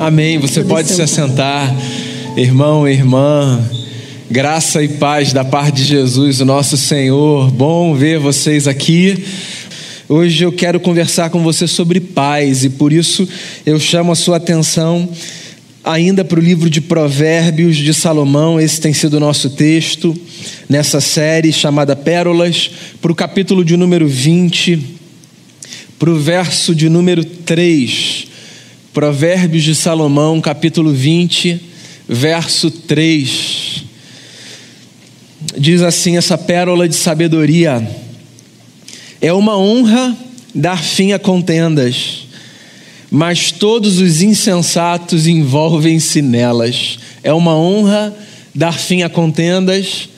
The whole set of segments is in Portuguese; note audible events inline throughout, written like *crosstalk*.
Amém. Você pode se assentar, irmão, irmã. Graça e paz da parte de Jesus, o nosso Senhor. Bom ver vocês aqui. Hoje eu quero conversar com você sobre paz e por isso eu chamo a sua atenção ainda para o livro de Provérbios de Salomão. Esse tem sido o nosso texto nessa série chamada Pérolas, para o capítulo de número 20, para o verso de número 3. Provérbios de Salomão, capítulo 20, verso 3. Diz assim essa pérola de sabedoria: É uma honra dar fim a contendas, mas todos os insensatos envolvem-se nelas. É uma honra dar fim a contendas,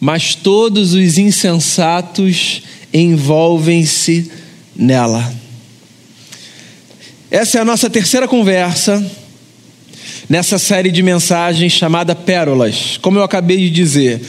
mas todos os insensatos envolvem-se nela. Essa é a nossa terceira conversa nessa série de mensagens chamada Pérolas. Como eu acabei de dizer,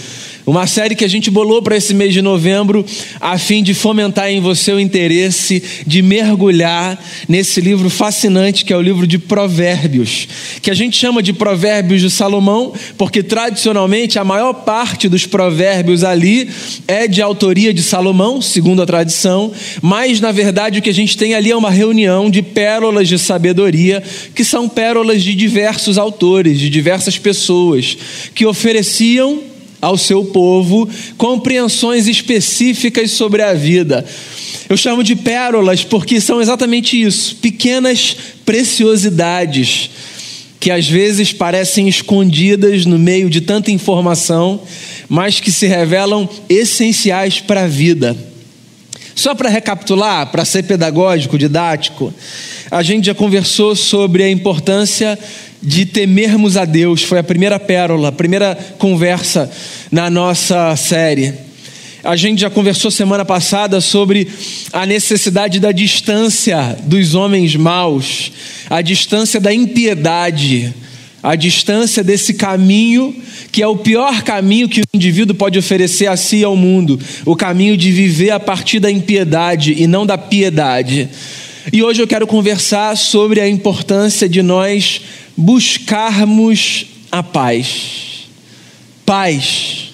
uma série que a gente bolou para esse mês de novembro, a fim de fomentar em você o interesse de mergulhar nesse livro fascinante que é o livro de Provérbios, que a gente chama de Provérbios de Salomão, porque tradicionalmente a maior parte dos provérbios ali é de autoria de Salomão, segundo a tradição, mas na verdade o que a gente tem ali é uma reunião de pérolas de sabedoria, que são pérolas de diversos autores, de diversas pessoas, que ofereciam ao seu povo compreensões específicas sobre a vida. Eu chamo de pérolas porque são exatamente isso, pequenas preciosidades que às vezes parecem escondidas no meio de tanta informação, mas que se revelam essenciais para a vida. Só para recapitular, para ser pedagógico, didático, a gente já conversou sobre a importância de temermos a Deus. Foi a primeira pérola, a primeira conversa na nossa série. A gente já conversou semana passada sobre a necessidade da distância dos homens maus, a distância da impiedade, a distância desse caminho que é o pior caminho que o indivíduo pode oferecer a si e ao mundo, o caminho de viver a partir da impiedade e não da piedade. E hoje eu quero conversar sobre a importância de nós buscarmos a paz. Paz.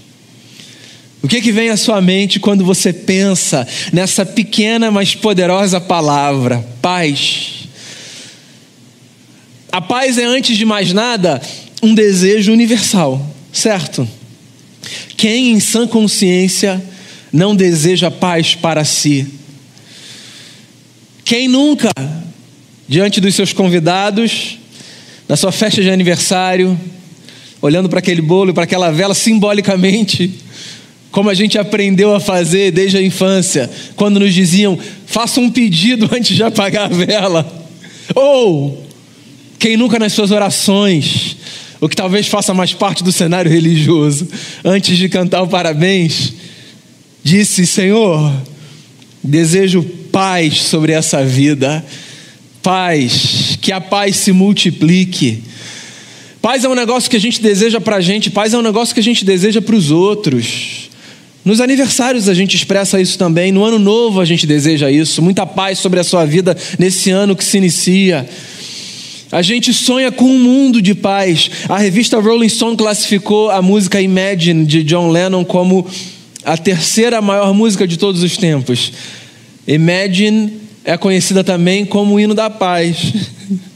O que, que vem à sua mente quando você pensa nessa pequena, mas poderosa palavra? Paz. A paz é, antes de mais nada, um desejo universal, certo? Quem em sã consciência não deseja paz para si? Quem nunca, diante dos seus convidados, na sua festa de aniversário, olhando para aquele bolo e para aquela vela simbolicamente, como a gente aprendeu a fazer desde a infância, quando nos diziam: faça um pedido *laughs* antes de apagar a vela. Ou, quem nunca nas suas orações, o que talvez faça mais parte do cenário religioso, antes de cantar o parabéns, disse: Senhor, desejo paz sobre essa vida Paz, que a paz se multiplique. Paz é um negócio que a gente deseja para a gente, paz é um negócio que a gente deseja para os outros. Nos aniversários a gente expressa isso também, no ano novo a gente deseja isso, muita paz sobre a sua vida nesse ano que se inicia. A gente sonha com um mundo de paz. A revista Rolling Stone classificou a música Imagine de John Lennon como a terceira maior música de todos os tempos. Imagine é conhecida também como o hino da paz. *laughs*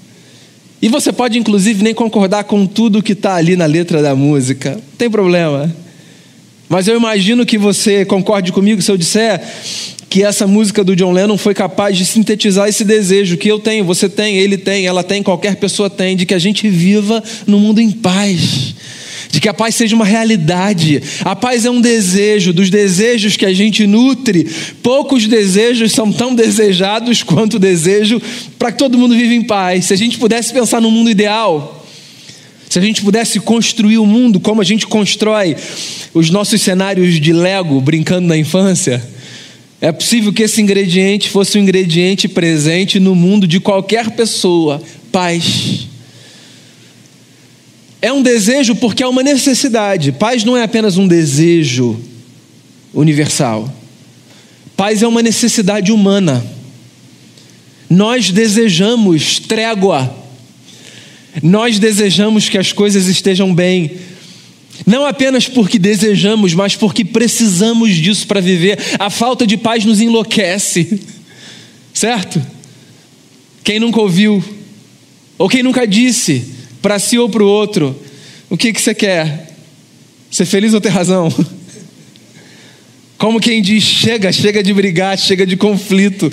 E você pode, inclusive, nem concordar com tudo que está ali na letra da música, não tem problema. Mas eu imagino que você concorde comigo se eu disser que essa música do John Lennon foi capaz de sintetizar esse desejo que eu tenho, você tem, ele tem, ela tem, qualquer pessoa tem, de que a gente viva no mundo em paz de que a paz seja uma realidade. A paz é um desejo, dos desejos que a gente nutre. Poucos desejos são tão desejados quanto o desejo para que todo mundo viva em paz. Se a gente pudesse pensar no mundo ideal, se a gente pudesse construir o mundo como a gente constrói os nossos cenários de Lego brincando na infância, é possível que esse ingrediente fosse um ingrediente presente no mundo de qualquer pessoa: paz. É um desejo porque é uma necessidade. Paz não é apenas um desejo universal. Paz é uma necessidade humana. Nós desejamos trégua. Nós desejamos que as coisas estejam bem, não apenas porque desejamos, mas porque precisamos disso para viver. A falta de paz nos enlouquece, certo? Quem nunca ouviu, ou quem nunca disse para si ou para o outro: o que, que você quer? Ser feliz ou ter razão? Como quem diz: chega, chega de brigar, chega de conflito.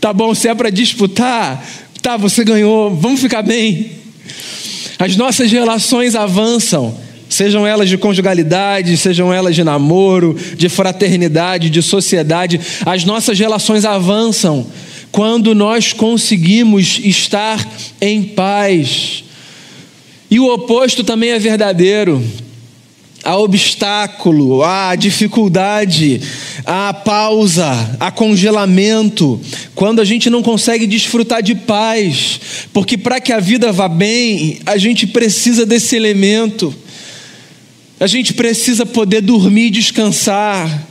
Tá bom, se é para disputar, tá, você ganhou, vamos ficar bem. As nossas relações avançam, sejam elas de conjugalidade, sejam elas de namoro, de fraternidade, de sociedade, as nossas relações avançam quando nós conseguimos estar em paz. E o oposto também é verdadeiro. A obstáculo, a dificuldade, a pausa, a congelamento, quando a gente não consegue desfrutar de paz, porque para que a vida vá bem, a gente precisa desse elemento, a gente precisa poder dormir e descansar.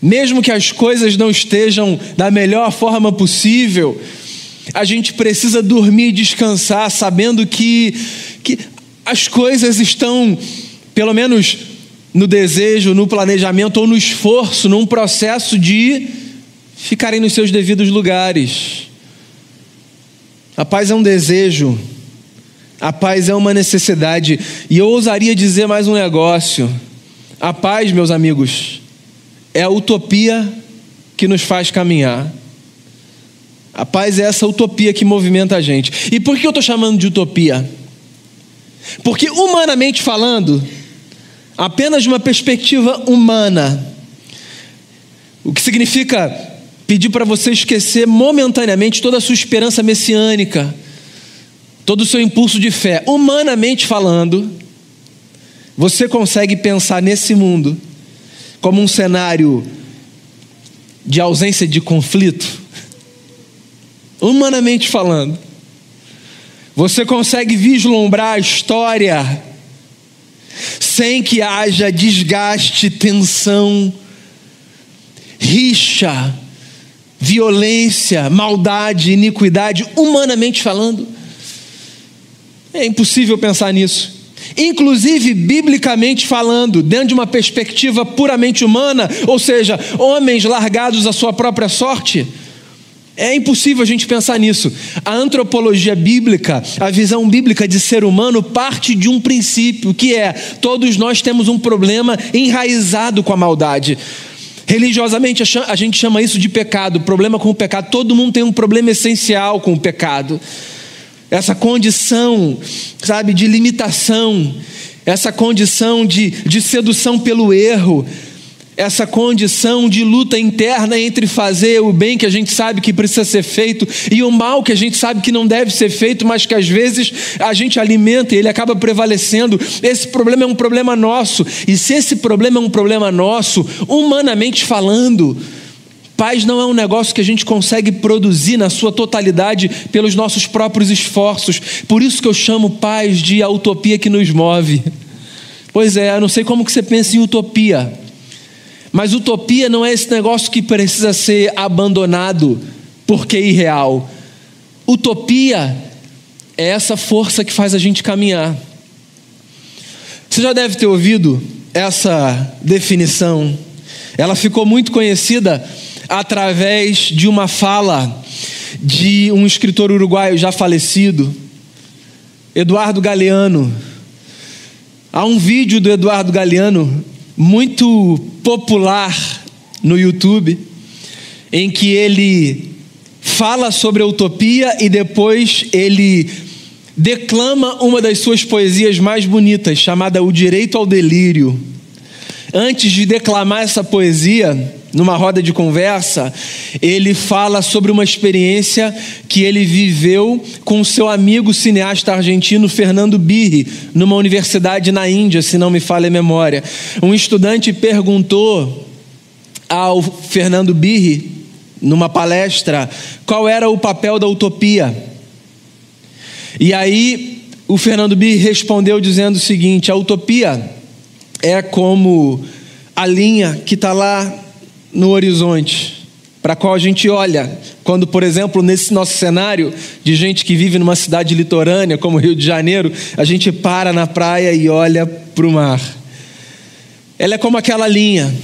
Mesmo que as coisas não estejam da melhor forma possível, a gente precisa dormir e descansar, sabendo que, que as coisas estão pelo menos no desejo, no planejamento ou no esforço, num processo de ficarem nos seus devidos lugares. A paz é um desejo, a paz é uma necessidade, e eu ousaria dizer mais um negócio: a paz, meus amigos, é a utopia que nos faz caminhar. A paz é essa utopia que movimenta a gente. E por que eu estou chamando de utopia? Porque, humanamente falando, apenas de uma perspectiva humana. O que significa pedir para você esquecer momentaneamente toda a sua esperança messiânica, todo o seu impulso de fé. Humanamente falando, você consegue pensar nesse mundo como um cenário de ausência de conflito? Humanamente falando, você consegue vislumbrar a história sem que haja desgaste, tensão, rixa, violência, maldade, iniquidade, humanamente falando. É impossível pensar nisso. Inclusive, biblicamente falando, dentro de uma perspectiva puramente humana, ou seja, homens largados à sua própria sorte. É impossível a gente pensar nisso. A antropologia bíblica, a visão bíblica de ser humano, parte de um princípio que é: todos nós temos um problema enraizado com a maldade. Religiosamente, a gente chama isso de pecado, problema com o pecado. Todo mundo tem um problema essencial com o pecado. Essa condição, sabe, de limitação, essa condição de, de sedução pelo erro, essa condição de luta interna entre fazer o bem que a gente sabe que precisa ser feito e o mal que a gente sabe que não deve ser feito, mas que às vezes a gente alimenta e ele acaba prevalecendo. Esse problema é um problema nosso, e se esse problema é um problema nosso, humanamente falando, paz não é um negócio que a gente consegue produzir na sua totalidade pelos nossos próprios esforços. Por isso que eu chamo paz de a utopia que nos move. Pois é, eu não sei como que você pensa em utopia. Mas utopia não é esse negócio que precisa ser abandonado porque é irreal. Utopia é essa força que faz a gente caminhar. Você já deve ter ouvido essa definição. Ela ficou muito conhecida através de uma fala de um escritor uruguaio já falecido, Eduardo Galeano. Há um vídeo do Eduardo Galeano muito popular no YouTube, em que ele fala sobre a utopia e depois ele declama uma das suas poesias mais bonitas, chamada O Direito ao Delírio. Antes de declamar essa poesia, numa roda de conversa, ele fala sobre uma experiência que ele viveu com seu amigo cineasta argentino Fernando Birri, numa universidade na Índia, se não me falha a memória. Um estudante perguntou ao Fernando Birri, numa palestra, qual era o papel da utopia. E aí o Fernando Birri respondeu dizendo o seguinte: a utopia é como a linha que está lá no horizonte, para a qual a gente olha Quando, por exemplo, nesse nosso cenário de gente que vive numa cidade litorânea, como Rio de Janeiro, a gente para na praia e olha para o mar. Ela é como aquela linha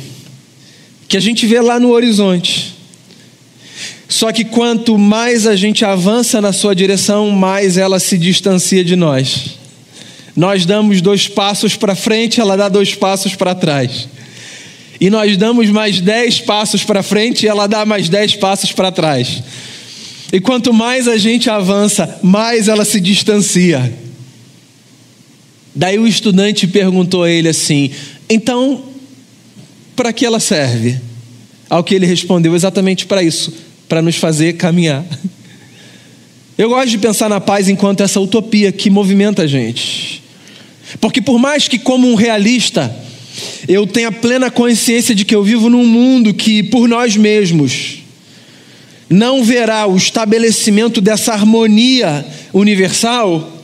que a gente vê lá no horizonte. Só que quanto mais a gente avança na sua direção, mais ela se distancia de nós. Nós damos dois passos para frente, ela dá dois passos para trás. E nós damos mais dez passos para frente, ela dá mais dez passos para trás. E quanto mais a gente avança, mais ela se distancia. Daí o estudante perguntou a ele assim: então, para que ela serve? Ao que ele respondeu: exatamente para isso, para nos fazer caminhar. Eu gosto de pensar na paz enquanto essa utopia que movimenta a gente. Porque, por mais que, como um realista, eu tenha plena consciência de que eu vivo num mundo que, por nós mesmos, não verá o estabelecimento dessa harmonia universal,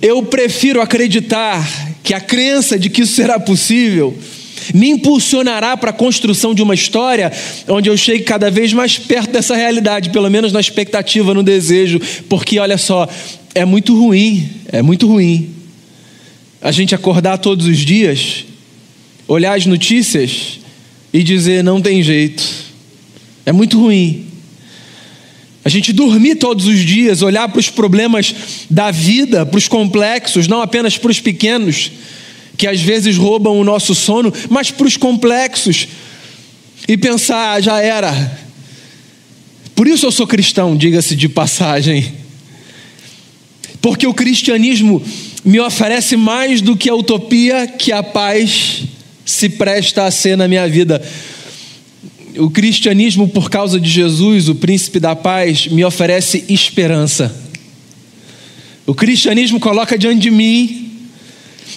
eu prefiro acreditar que a crença de que isso será possível me impulsionará para a construção de uma história onde eu chegue cada vez mais perto dessa realidade, pelo menos na expectativa, no desejo, porque olha só, é muito ruim, é muito ruim a gente acordar todos os dias, olhar as notícias e dizer não tem jeito. É muito ruim. A gente dormir todos os dias, olhar para os problemas da vida, para os complexos, não apenas para os pequenos, que às vezes roubam o nosso sono, mas para os complexos, e pensar, ah, já era. Por isso eu sou cristão, diga-se de passagem. Porque o cristianismo me oferece mais do que a utopia que a paz se presta a ser na minha vida o cristianismo, por causa de Jesus, o príncipe da paz, me oferece esperança. O cristianismo coloca diante de mim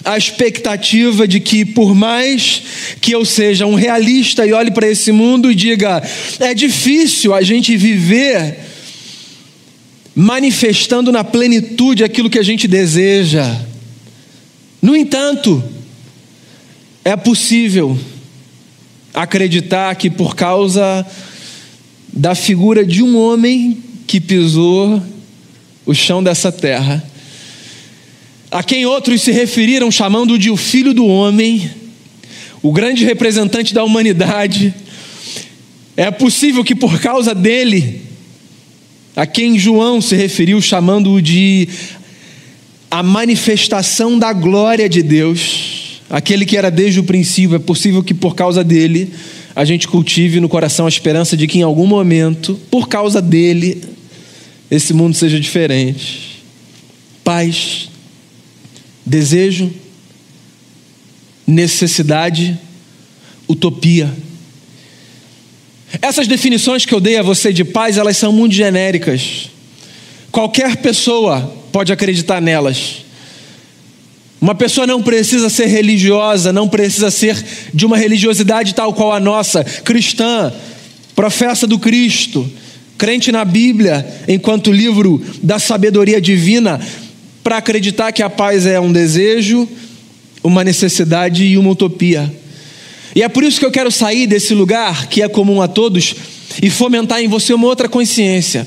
a expectativa de que, por mais que eu seja um realista e olhe para esse mundo e diga, é difícil a gente viver manifestando na plenitude aquilo que a gente deseja. No entanto, é possível acreditar que por causa da figura de um homem que pisou o chão dessa terra, a quem outros se referiram chamando de o Filho do Homem, o grande representante da humanidade, é possível que por causa dele, a quem João se referiu chamando-o de a manifestação da glória de Deus, aquele que era desde o princípio, é possível que por causa dele a gente cultive no coração a esperança de que em algum momento, por causa dele, esse mundo seja diferente. Paz, desejo, necessidade, utopia. Essas definições que eu dei a você de paz, elas são muito genéricas. Qualquer pessoa pode acreditar nelas. Uma pessoa não precisa ser religiosa, não precisa ser de uma religiosidade tal qual a nossa, cristã, professa do Cristo, crente na Bíblia, enquanto livro da sabedoria divina, para acreditar que a paz é um desejo, uma necessidade e uma utopia. E é por isso que eu quero sair desse lugar que é comum a todos e fomentar em você uma outra consciência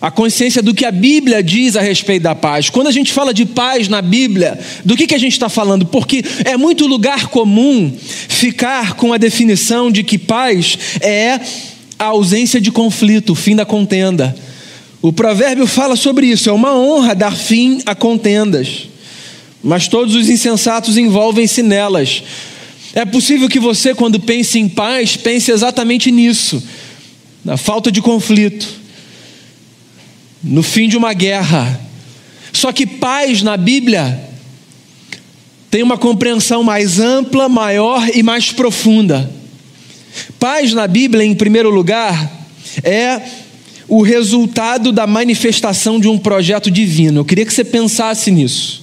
a consciência do que a Bíblia diz a respeito da paz. Quando a gente fala de paz na Bíblia, do que, que a gente está falando? Porque é muito lugar comum ficar com a definição de que paz é a ausência de conflito, o fim da contenda. O provérbio fala sobre isso, é uma honra dar fim a contendas, mas todos os insensatos envolvem-se nelas. É possível que você, quando pense em paz, pense exatamente nisso, na falta de conflito no fim de uma guerra. Só que paz na Bíblia tem uma compreensão mais ampla, maior e mais profunda. Paz na Bíblia, em primeiro lugar, é o resultado da manifestação de um projeto divino. Eu queria que você pensasse nisso.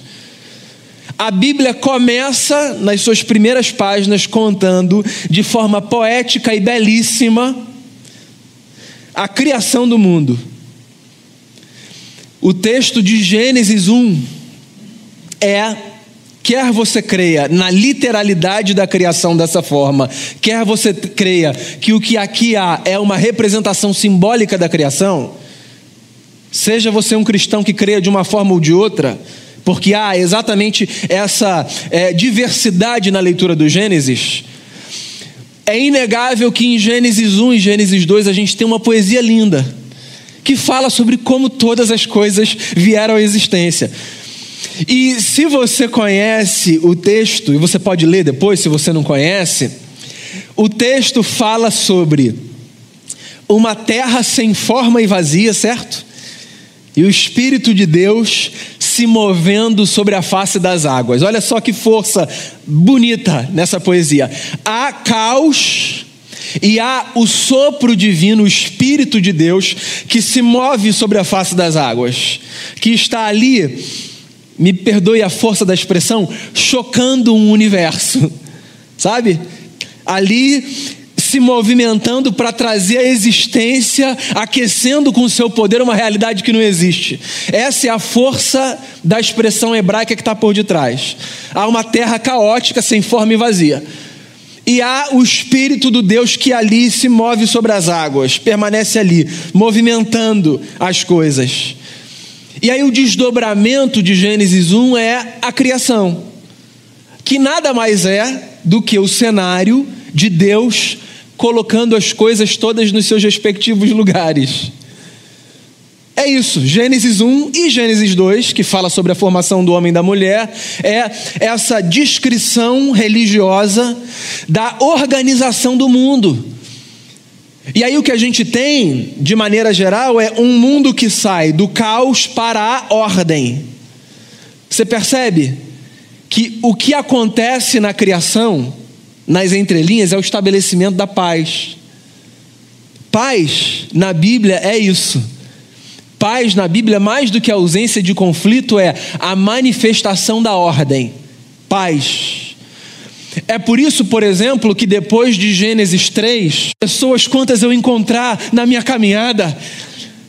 A Bíblia começa nas suas primeiras páginas contando de forma poética e belíssima a criação do mundo. O texto de Gênesis 1 é Quer você creia na literalidade da criação dessa forma, quer você creia que o que aqui há é uma representação simbólica da criação, seja você um cristão que creia de uma forma ou de outra, porque há exatamente essa é, diversidade na leitura do Gênesis. É inegável que em Gênesis 1 e Gênesis 2 a gente tem uma poesia linda, que fala sobre como todas as coisas vieram à existência. E se você conhece o texto, e você pode ler depois se você não conhece, o texto fala sobre uma terra sem forma e vazia, certo? E o Espírito de Deus se movendo sobre a face das águas. Olha só que força bonita nessa poesia. Há caos e há o sopro divino, o Espírito de Deus, que se move sobre a face das águas, que está ali me perdoe a força da expressão, chocando um universo, sabe? Ali se movimentando para trazer a existência, aquecendo com o seu poder uma realidade que não existe. Essa é a força da expressão hebraica que está por detrás. Há uma terra caótica, sem forma e vazia. E há o Espírito do Deus que ali se move sobre as águas, permanece ali, movimentando as coisas. E aí o desdobramento de Gênesis 1 é a criação, que nada mais é do que o cenário de Deus colocando as coisas todas nos seus respectivos lugares. É isso, Gênesis 1 e Gênesis 2, que fala sobre a formação do homem e da mulher, é essa descrição religiosa da organização do mundo. E aí o que a gente tem, de maneira geral, é um mundo que sai do caos para a ordem. Você percebe que o que acontece na criação, nas entrelinhas, é o estabelecimento da paz. Paz na Bíblia é isso. Paz na Bíblia, mais do que a ausência de conflito, é a manifestação da ordem. Paz. É por isso, por exemplo, que depois de Gênesis 3, pessoas quantas eu encontrar na minha caminhada,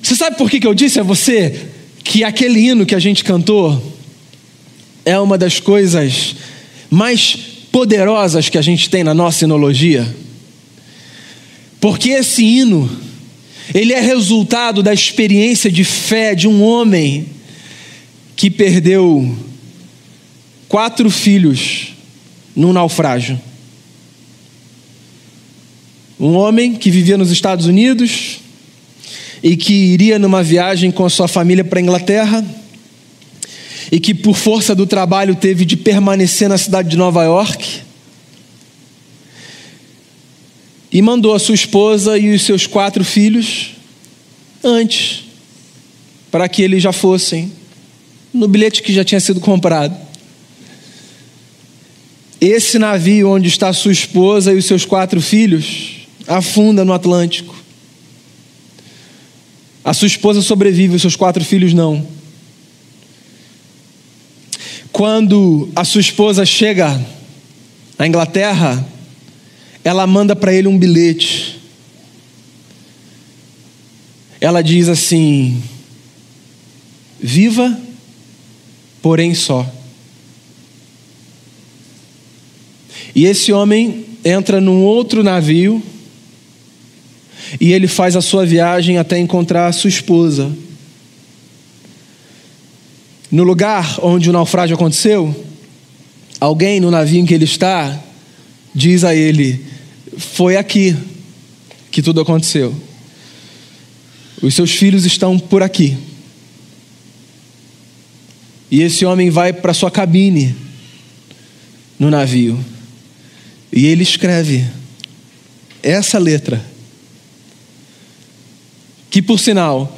você sabe por que, que eu disse a você que aquele hino que a gente cantou é uma das coisas mais poderosas que a gente tem na nossa sinologia? Porque esse hino, ele é resultado da experiência de fé de um homem que perdeu quatro filhos num naufrágio. Um homem que vivia nos Estados Unidos e que iria numa viagem com a sua família para a Inglaterra e que, por força do trabalho, teve de permanecer na cidade de Nova York. E mandou a sua esposa e os seus quatro filhos antes, para que eles já fossem no bilhete que já tinha sido comprado. Esse navio onde está sua esposa e os seus quatro filhos afunda no Atlântico. A sua esposa sobrevive, os seus quatro filhos não. Quando a sua esposa chega à Inglaterra, ela manda para ele um bilhete. Ela diz assim: Viva, porém só. E esse homem entra num outro navio e ele faz a sua viagem até encontrar a sua esposa. No lugar onde o naufrágio aconteceu, alguém no navio em que ele está diz a ele: Foi aqui que tudo aconteceu. Os seus filhos estão por aqui. E esse homem vai para sua cabine no navio. E ele escreve essa letra, que por sinal,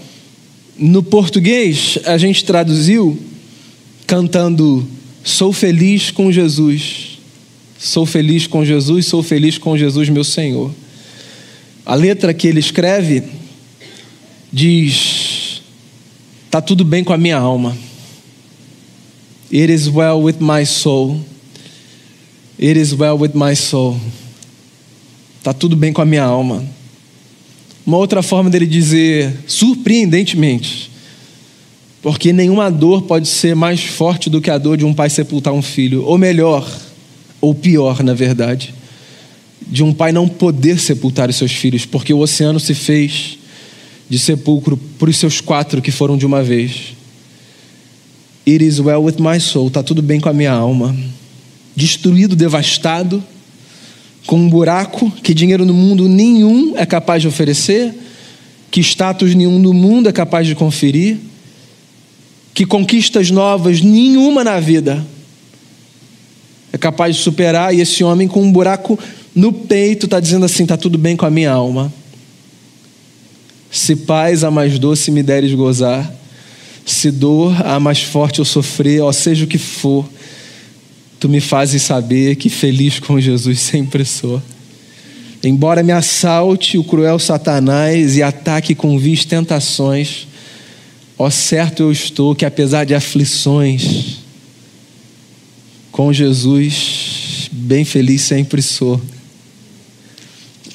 no português a gente traduziu cantando Sou feliz com Jesus. Sou feliz com Jesus, sou feliz com Jesus, meu Senhor. A letra que ele escreve diz: Tá tudo bem com a minha alma. It is well with my soul. It is well with my soul. Está tudo bem com a minha alma. Uma outra forma dele dizer, surpreendentemente, Porque nenhuma dor pode ser mais forte do que a dor de um pai sepultar um filho. Ou melhor, ou pior, na verdade, de um pai não poder sepultar os seus filhos, porque o oceano se fez de sepulcro para os seus quatro que foram de uma vez. It is well with my soul, está tudo bem com a minha alma. Destruído, devastado, com um buraco que dinheiro no mundo nenhum é capaz de oferecer, que status nenhum no mundo é capaz de conferir, que conquistas novas nenhuma na vida é capaz de superar, e esse homem com um buraco no peito está dizendo assim: está tudo bem com a minha alma. Se paz a mais doce me deres gozar, se dor a mais forte eu sofrer, ó seja o que for, tu me fazes saber que feliz com Jesus sempre sou. Embora me assalte o cruel Satanás e ataque com vis tentações, ó certo eu estou que apesar de aflições, com Jesus, bem feliz sempre sou.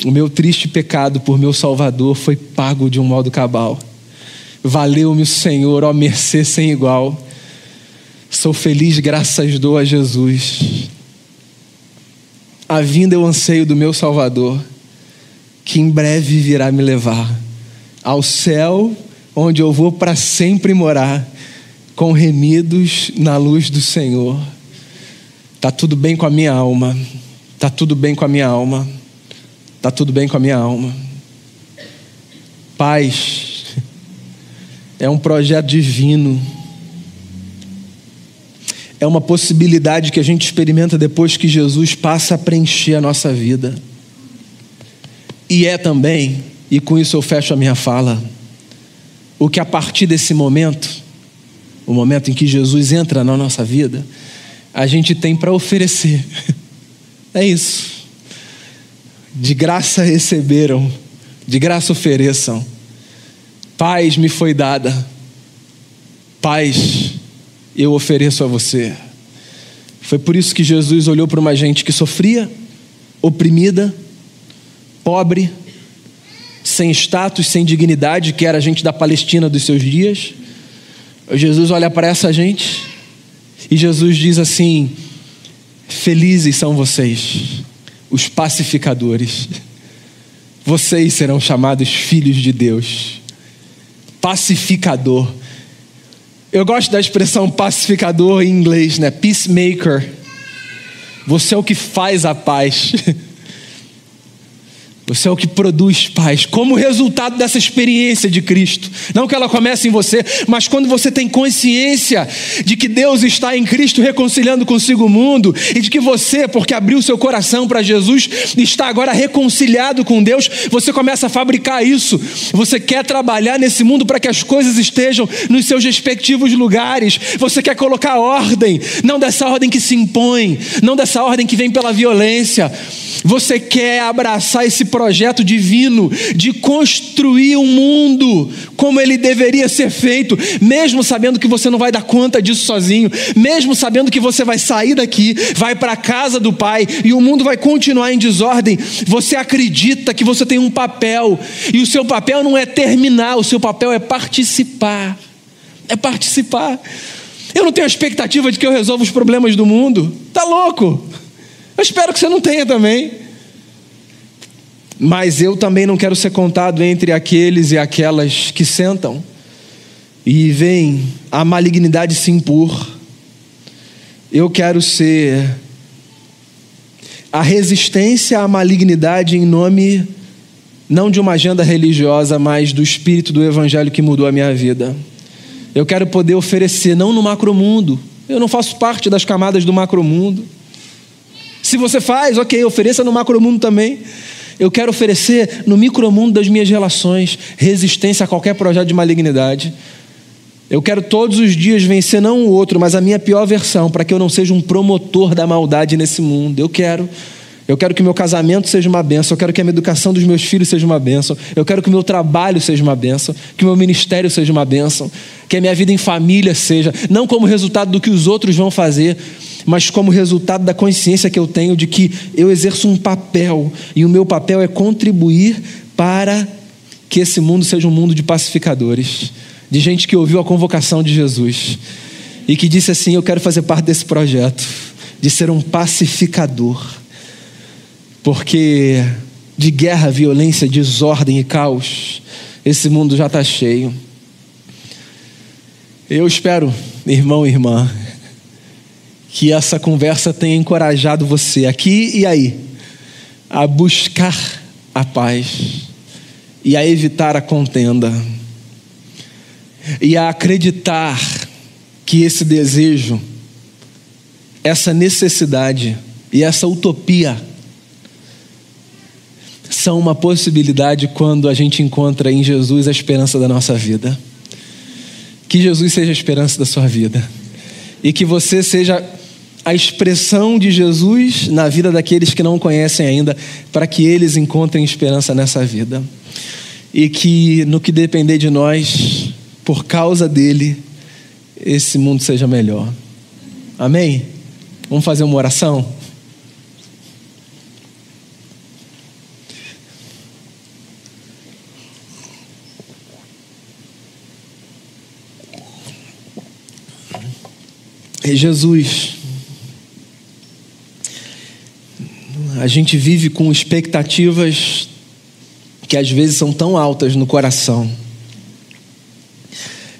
O meu triste pecado por meu Salvador foi pago de um modo cabal. Valeu-me o Senhor, ó mercê sem igual. Sou feliz, graças dou a Jesus. A vinda eu anseio do meu Salvador, que em breve virá me levar ao céu, onde eu vou para sempre morar, com remidos na luz do Senhor. Tá tudo bem com a minha alma. Tá tudo bem com a minha alma. Tá tudo bem com a minha alma. Paz é um projeto divino. É uma possibilidade que a gente experimenta depois que Jesus passa a preencher a nossa vida. E é também, e com isso eu fecho a minha fala, o que a partir desse momento, o momento em que Jesus entra na nossa vida, a gente tem para oferecer. *laughs* É isso. De graça receberam, de graça ofereçam. Paz me foi dada, paz eu ofereço a você. Foi por isso que Jesus olhou para uma gente que sofria, oprimida, pobre, sem status, sem dignidade, que era a gente da Palestina dos seus dias. Jesus olha para essa gente e Jesus diz assim: Felizes são vocês, os pacificadores. Vocês serão chamados filhos de Deus. Pacificador. Eu gosto da expressão pacificador em inglês, né? Peacemaker. Você é o que faz a paz. *laughs* Você é o que produz paz, como resultado dessa experiência de Cristo. Não que ela comece em você, mas quando você tem consciência de que Deus está em Cristo reconciliando consigo o mundo e de que você, porque abriu seu coração para Jesus, está agora reconciliado com Deus, você começa a fabricar isso. Você quer trabalhar nesse mundo para que as coisas estejam nos seus respectivos lugares. Você quer colocar ordem, não dessa ordem que se impõe, não dessa ordem que vem pela violência. Você quer abraçar esse projeto divino de construir um mundo como ele deveria ser feito, mesmo sabendo que você não vai dar conta disso sozinho, mesmo sabendo que você vai sair daqui, vai para a casa do Pai e o mundo vai continuar em desordem. Você acredita que você tem um papel e o seu papel não é terminar, o seu papel é participar. É participar. Eu não tenho a expectativa de que eu resolva os problemas do mundo. Tá louco? Eu espero que você não tenha também. Mas eu também não quero ser contado entre aqueles e aquelas que sentam e veem a malignidade se impor. Eu quero ser a resistência à malignidade em nome não de uma agenda religiosa, mas do espírito do evangelho que mudou a minha vida. Eu quero poder oferecer não no macromundo. Eu não faço parte das camadas do macromundo. Se você faz, ok, ofereça no macromundo também. Eu quero oferecer no micromundo das minhas relações resistência a qualquer projeto de malignidade. Eu quero todos os dias vencer não o outro, mas a minha pior versão, para que eu não seja um promotor da maldade nesse mundo. Eu quero. Eu quero que meu casamento seja uma benção, eu quero que a educação dos meus filhos seja uma benção, eu quero que o meu trabalho seja uma benção, que o meu ministério seja uma benção, que a minha vida em família seja, não como resultado do que os outros vão fazer, mas como resultado da consciência que eu tenho de que eu exerço um papel e o meu papel é contribuir para que esse mundo seja um mundo de pacificadores, de gente que ouviu a convocação de Jesus e que disse assim: Eu quero fazer parte desse projeto, de ser um pacificador, porque de guerra, violência, desordem e caos, esse mundo já está cheio. Eu espero, irmão e irmã, que essa conversa tenha encorajado você aqui e aí a buscar a paz e a evitar a contenda e a acreditar que esse desejo, essa necessidade e essa utopia são uma possibilidade quando a gente encontra em Jesus a esperança da nossa vida. Que Jesus seja a esperança da sua vida e que você seja a expressão de Jesus na vida daqueles que não conhecem ainda, para que eles encontrem esperança nessa vida. E que no que depender de nós, por causa dele, esse mundo seja melhor. Amém? Vamos fazer uma oração? Jesus, a gente vive com expectativas que às vezes são tão altas no coração,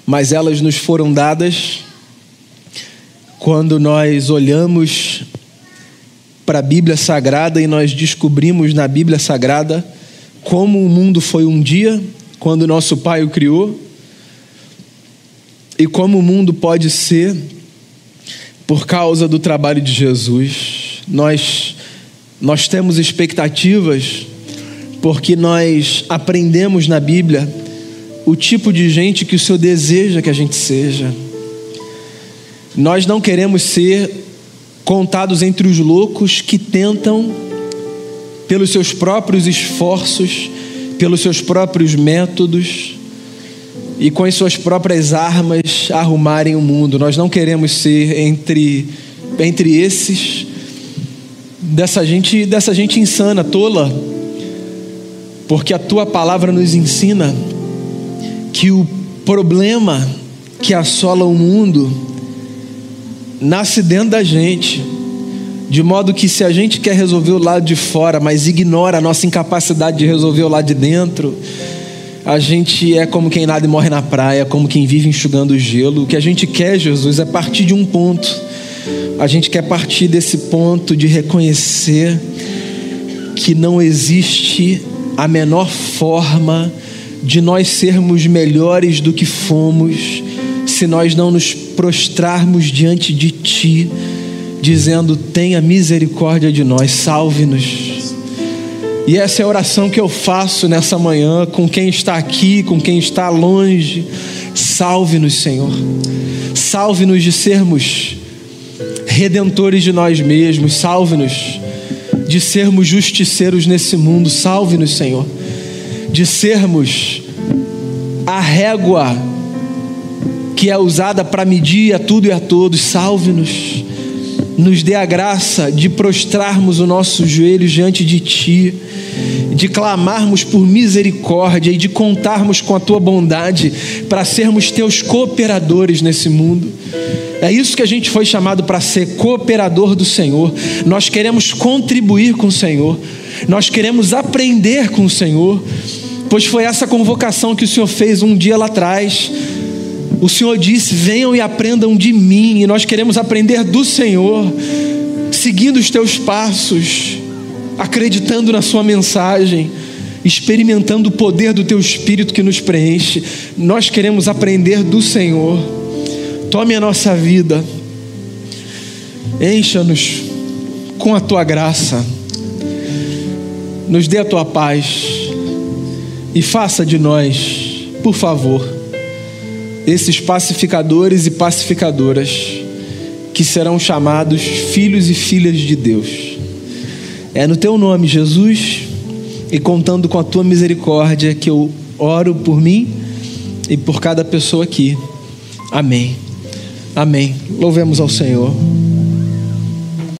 mas elas nos foram dadas quando nós olhamos para a Bíblia Sagrada e nós descobrimos na Bíblia Sagrada como o mundo foi um dia, quando nosso Pai o criou, e como o mundo pode ser por causa do trabalho de Jesus. Nós nós temos expectativas porque nós aprendemos na Bíblia o tipo de gente que o Senhor deseja que a gente seja. Nós não queremos ser contados entre os loucos que tentam, pelos seus próprios esforços, pelos seus próprios métodos e com as suas próprias armas arrumarem o mundo. Nós não queremos ser entre, entre esses dessa gente, dessa gente insana, tola, porque a tua palavra nos ensina que o problema que assola o mundo nasce dentro da gente, de modo que se a gente quer resolver o lado de fora, mas ignora a nossa incapacidade de resolver o lado de dentro, a gente é como quem nada e morre na praia, como quem vive enxugando o gelo. O que a gente quer, Jesus, é partir de um ponto a gente quer partir desse ponto de reconhecer que não existe a menor forma de nós sermos melhores do que fomos se nós não nos prostrarmos diante de Ti, dizendo: tenha misericórdia de nós, salve-nos. E essa é a oração que eu faço nessa manhã com quem está aqui, com quem está longe. Salve-nos, Senhor. Salve-nos de sermos redentores de nós mesmos, salve-nos de sermos justiceiros nesse mundo, salve-nos, Senhor, de sermos a régua que é usada para medir a tudo e a todos, salve-nos, nos dê a graça de prostrarmos os nossos joelhos diante de Ti, de clamarmos por misericórdia e de contarmos com a Tua bondade para sermos Teus cooperadores nesse mundo. É isso que a gente foi chamado para ser cooperador do Senhor. Nós queremos contribuir com o Senhor. Nós queremos aprender com o Senhor. Pois foi essa convocação que o Senhor fez um dia lá atrás. O Senhor disse: Venham e aprendam de mim. E nós queremos aprender do Senhor, seguindo os teus passos, acreditando na Sua mensagem experimentando o poder do Teu Espírito que nos preenche. Nós queremos aprender do Senhor. Tome a nossa vida, encha-nos com a tua graça, nos dê a tua paz e faça de nós, por favor, esses pacificadores e pacificadoras que serão chamados filhos e filhas de Deus. É no teu nome, Jesus, e contando com a tua misericórdia que eu oro por mim e por cada pessoa aqui. Amém. Amém. Louvemos ao Senhor.